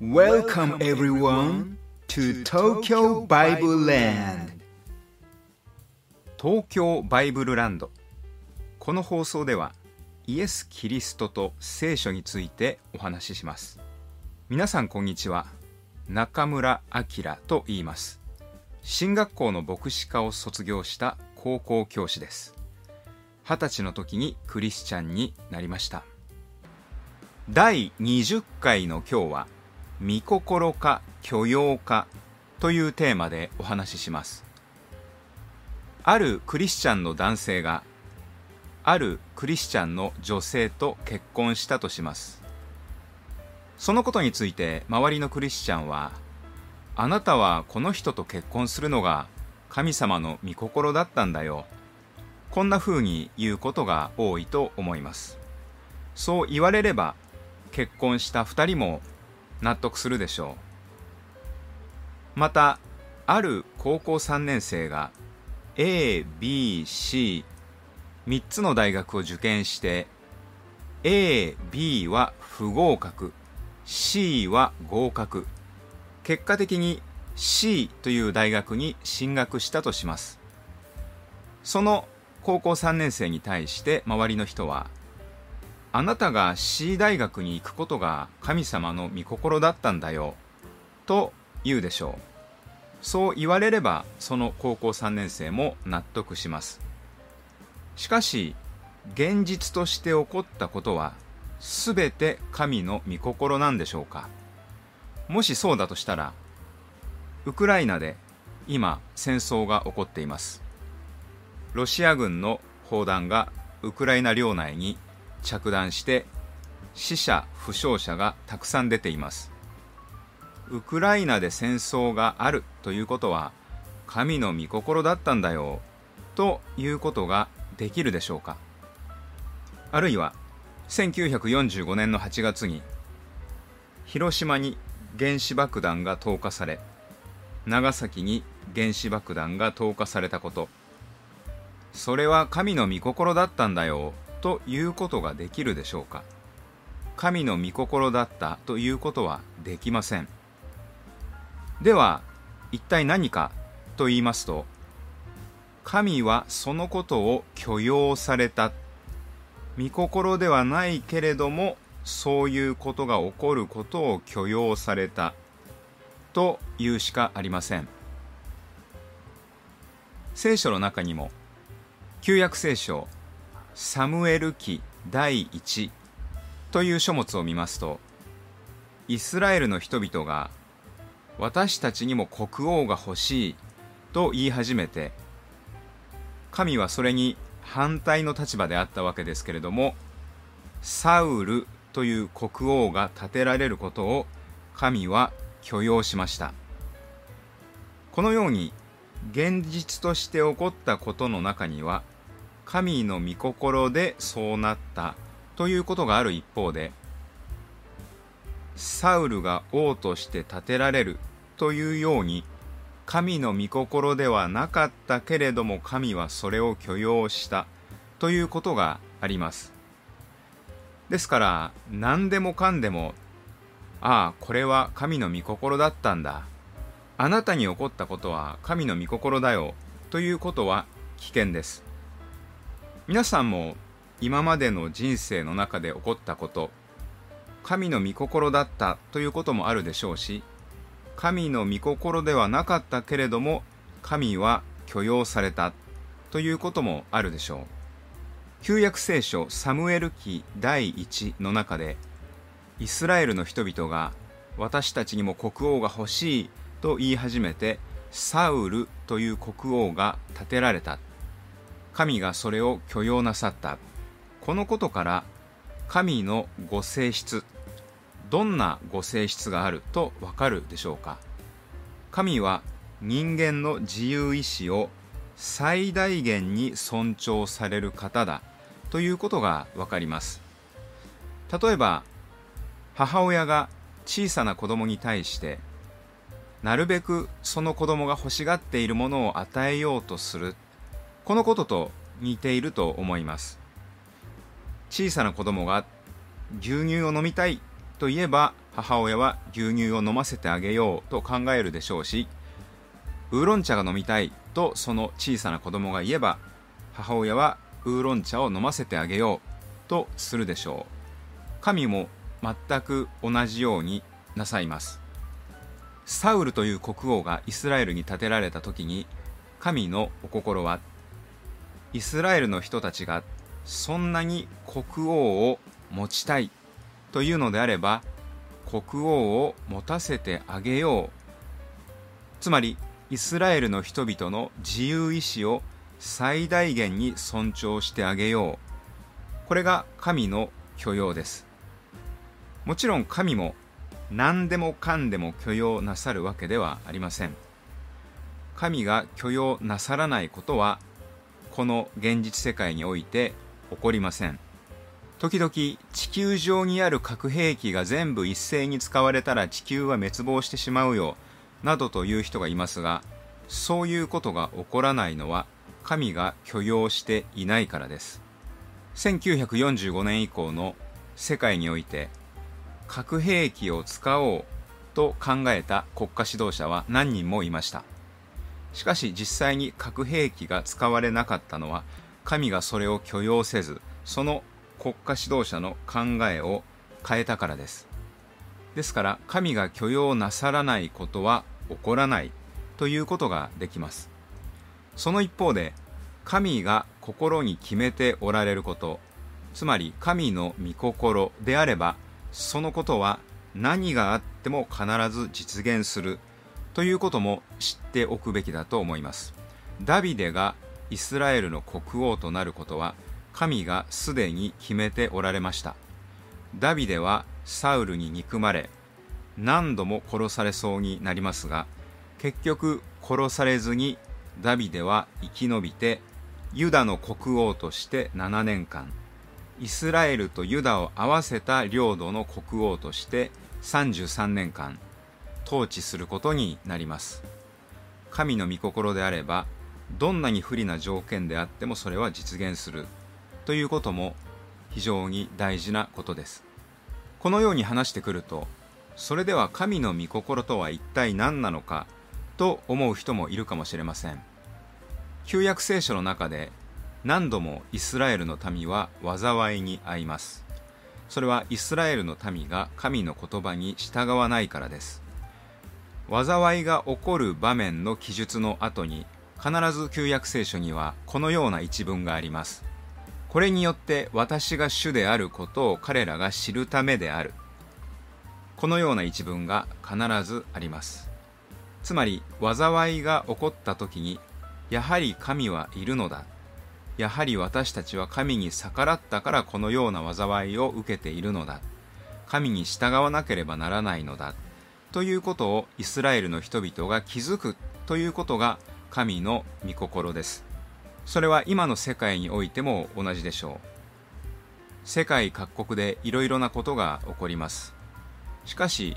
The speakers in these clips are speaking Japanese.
Welcome everyone to Tokyo Bible Land. 東京バイブルランド。この放送ではイエス・キリストと聖書についてお話しします。皆さんこんにちは。中村明と言います。進学校の牧師科を卒業した高校教師です。二十歳の時にクリスチャンになりました。第20回の今日は「御心か許容か」というテーマでお話しします。あるクリスチャンの男性があるクリスチャンの女性と結婚したとします。そのことについて周りのクリスチャンはあなたはこの人と結婚するのが神様の御心だったんだよ。こんな風に言うことが多いと思います。そう言われれば結婚した2人も納得するでしょう。またある高校3年生が ABC3 つの大学を受験して AB は不合格 C は合格。結果的に C という大学に進学したとします。その高校3年生に対して周りの人はあなたが C 大学に行くことが神様の御心だったんだよと言うでしょう。そう言われればその高校3年生も納得します。しかし現実として起こったことは全て神の御心なんでしょうか。もしそうだとしたらウクライナで今戦争が起こっています。ロシア軍の砲弾がウクライナ領内に着弾して死者負傷者がたくさん出ています。ウクライナで戦争があるということは神の御心だったんだよということができるでしょうか。あるいは1945年の8月に広島に原子爆弾が投下され長崎に原子爆弾が投下されたこと。それは神の御心だったんだよということができるでしょうか。神の御心だったということはできません。では一体何かと言いますと神はそのことを許容された。御心ではないけれどもそういうことが起こることを許容された。というしかありません。聖書の中にも旧約聖書サムエル記第1という書物を見ますとイスラエルの人々が私たちにも国王が欲しいと言い始めて神はそれに反対の立場であったわけですけれどもサウルという国王が建てられることを神は許容しました。このように現実として起こったことの中には神の御心でそうなったということがある一方でサウルが王として建てられるというように神の御心ではなかったけれども神はそれを許容したということがあります。ですから何でもかんでもああこれは神の御心だったんだ。あなたに起こったことは神の御心だよということは危険です。皆さんも今までの人生の中で起こったこと神の御心だったということもあるでしょうし神の御心ではなかったけれども神は許容されたということもあるでしょう。旧約聖書サムエル記第1の中でイスラエルの人々が私たちにも国王が欲しいと言い始めてサウルという国王が建てられた。神がそれを許容なさった。このことから神のご性質どんなご性質がある？とわかるでしょうか。神は人間の自由意志を最大限に尊重される方だ。ということがわかります。例えば母親が小さな子供に対してなるべくその子供が欲しがっているものを与えようとする。このことと似ていると思います。小さな子供が牛乳を飲みたいといえば母親は牛乳を飲ませてあげようと考えるでしょうしウーロン茶が飲みたいとその小さな子供が言えば母親はウーロン茶を飲ませてあげようとするでしょう。神も全く同じようになさいます。サウルという国王がイスラエルに建てられた時に神のお心はイスラエルの人たちがそんなに国王を持ちたいというのであれば国王を持たせてあげよう。つまりイスラエルの人々の自由意志を最大限に尊重してあげよう。これが神の許容です。もちろん神も何でもかんでも許容なさるわけではありません。神が許容なさらないことはこの現実世界において起こりません。時々地球上にある核兵器が全部一斉に使われたら地球は滅亡してしまうよなどという人がいますがそういうことが起こらないのは神が許容していないからです。1945年以降の世界において核兵器を使おうと考えた国家指導者は何人もいました。しかし実際に核兵器が使われなかったのは神がそれを許容せずその国家指導者の考えを変えたからです。ですから神が許容なさらないことは起こらないということができます。その一方で神が心に決めておられることつまり神の御心であればそのことは何があっても必ず実現するということも知っておくべきだと思います。ダビデがイスラエルの国王となることは神がすでに決めておられました。ダビデはサウルに憎まれ何度も殺されそうになりますが結局殺されずにダビデは生き延びてユダの国王として7年間イスラエルとユダを合わせた領土の国王として33年間統治することになります。神の御心であればどんなに不利な条件であってもそれは実現する。ということも非常に大事なことです。このように話してくるとそれでは神の御心とは一体何なのかと思う人もいるかもしれません。旧約聖書の中で何度もイスラエルの民は災いに遭います。それはイスラエルの民が神の言葉に従わないからです。災いが起こる場面の記述の後に必ず旧約聖書にはこのような一文があります。これによって私が主であることを彼らが知るためである。このような一文が必ずあります。つまり災いが起こった時にやはり神はいるのだ。やはり私たちは神に逆らったからこのような災いを受けているのだ。神に従わなければならないのだ。ということをイスラエルの人々が気づくということが神の御心です。それは今の世界においても同じでしょう。世界各国でいろいろなことが起こります。しかし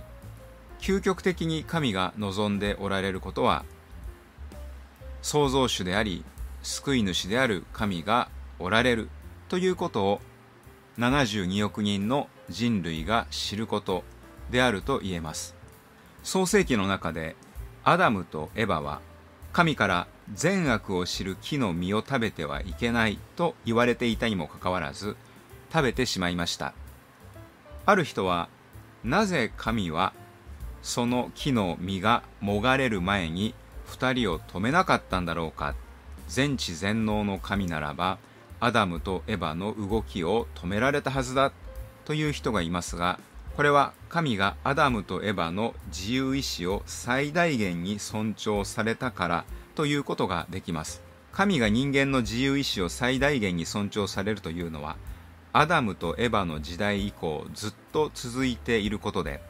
究極的に神が望んでおられることは創造主であり救い主である神がおられるということを72億人の人類が知ることであると言えます。創世記の中でアダムとエバは神から善悪を知る木の実を食べてはいけないと言われていたにもかかわらず食べてしまいました。ある人はなぜ神はその木の実がもがれる前に2人を止めなかったんだろうか。全知全能の神ならばアダムとエバの動きを止められたはずだという人がいますがこれは神がアダムとエバの自由意志を最大限に尊重されたからということができます。神が人間の自由意志を最大限に尊重されるというのはアダムとエバの時代以降ずっと続いていることで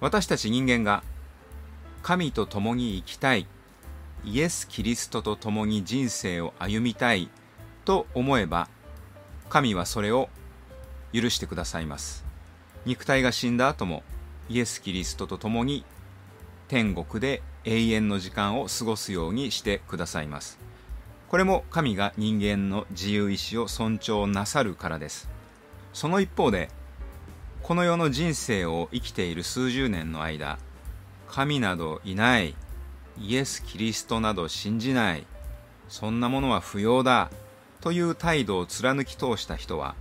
私たち人間が神と共に生きたいイエス・キリストと共に人生を歩みたいと思えば神はそれを許してくださいます。肉体が死んだ後もイエス・キリストと共に天国で永遠の時間を過ごすようにしてくださいます。これも神が人間の自由意志を尊重なさるからです。その一方でこの世の人生を生きている数十年の間神などいないイエス・キリストなど信じないそんなものは不要だという態度を貫き通した人は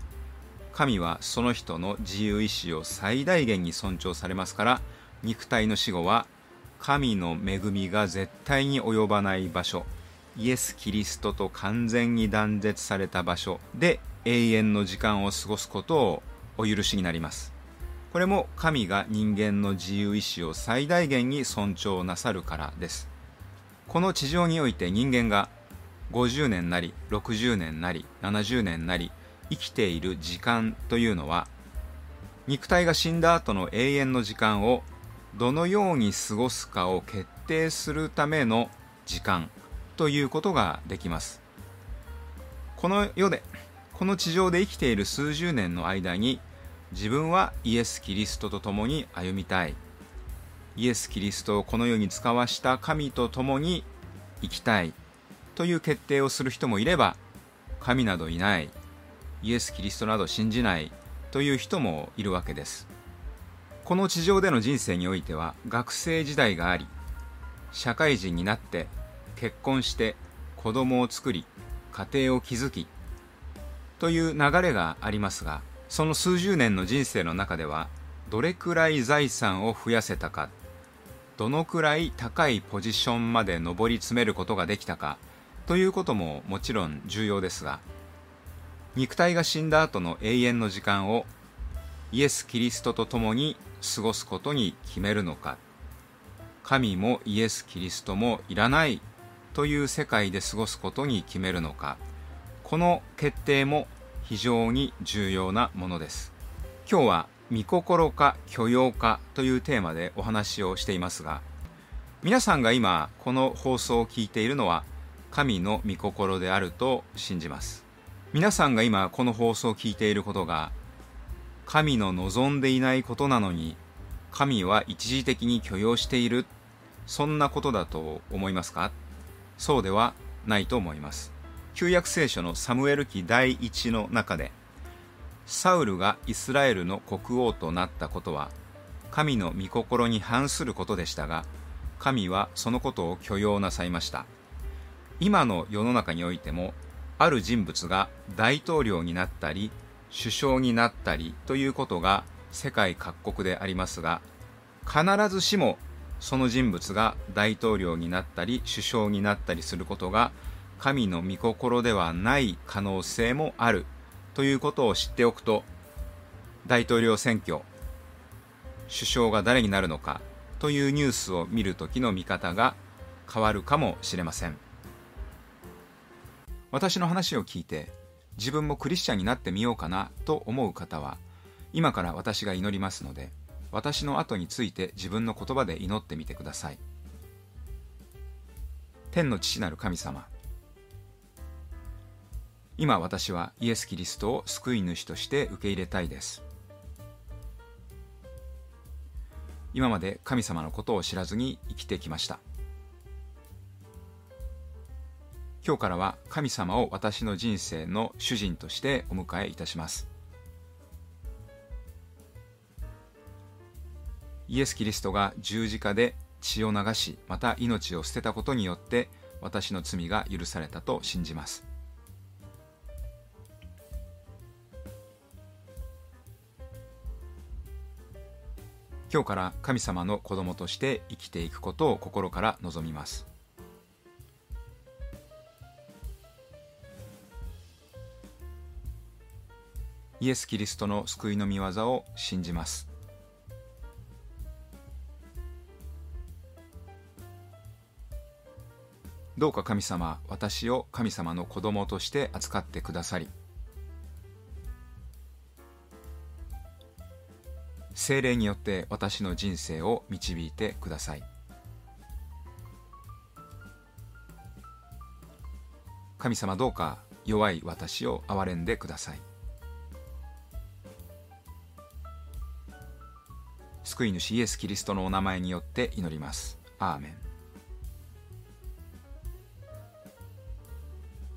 神はその人の自由意志を最大限に尊重されますから肉体の死後は神の恵みが絶対に及ばない場所イエス・キリストと完全に断絶された場所で永遠の時間を過ごすことをお許しになります。これも神が人間の自由意志を最大限に尊重なさるからです。この地上において人間が50年なり60年なり70年なり生きている時間というのは肉体が死んだ後の永遠の時間をどのように過ごすかを決定するための時間ということができます。この世でこの地上で生きている数十年の間に自分はイエス・キリストと共に歩みたい。イエス・キリストをこの世に使わした神と共に生きたいという決定をする人もいれば神などいない。イエス・キリストなど信じないという人もいるわけです。この地上での人生においては学生時代があり社会人になって結婚して子供を作り家庭を築きという流れがありますがその数十年の人生の中ではどれくらい財産を増やせたかどのくらい高いポジションまで上り詰めることができたかということももちろん重要ですが肉体が死んだ後の永遠の時間をイエス・キリストと共に過ごすことに決めるのか。神もイエス・キリストもいらないという世界で過ごすことに決めるのか。この決定も非常に重要なものです。今日は御心か許容かというテーマでお話をしていますが皆さんが今この放送を聞いているのは神の御心であると信じます。皆さんが今この放送を聞いていることが神の望んでいないことなのに神は一時的に許容しているそんなことだと思いますか？そうではないと思います。旧約聖書のサムエル記第一の中でサウルがイスラエルの国王となったことは神の御心に反することでしたが神はそのことを許容なさいました。今の世の中においてもある人物が大統領になったり首相になったりということが世界各国でありますが必ずしもその人物が大統領になったり首相になったりすることが神の御心ではない可能性もあるということを知っておくと大統領選挙首相が誰になるのかというニュースを見るときの見方が変わるかもしれません。私の話を聞いて自分もクリスチャンになってみようかなと思う方は今から私が祈りますので私の後について自分の言葉で祈ってみてください。天の父なる神様今私はイエス・キリストを救い主として受け入れたいです。今まで神様のことを知らずに生きてきました。今日からは神様を私の人生の主人としてお迎えいたします。イエス・キリストが十字架で血を流しまた命を捨てたことによって私の罪が許されたと信じます。今日から神様の子供として生きていくことを心から望みます。イエス・キリストの救いの御業を信じます。どうか神様私を神様の子供として扱ってくださり精霊によって私の人生を導いてください。神様どうか弱い私を憐れんでください。救い主イエス・キリストのお名前によって祈ります。アーメン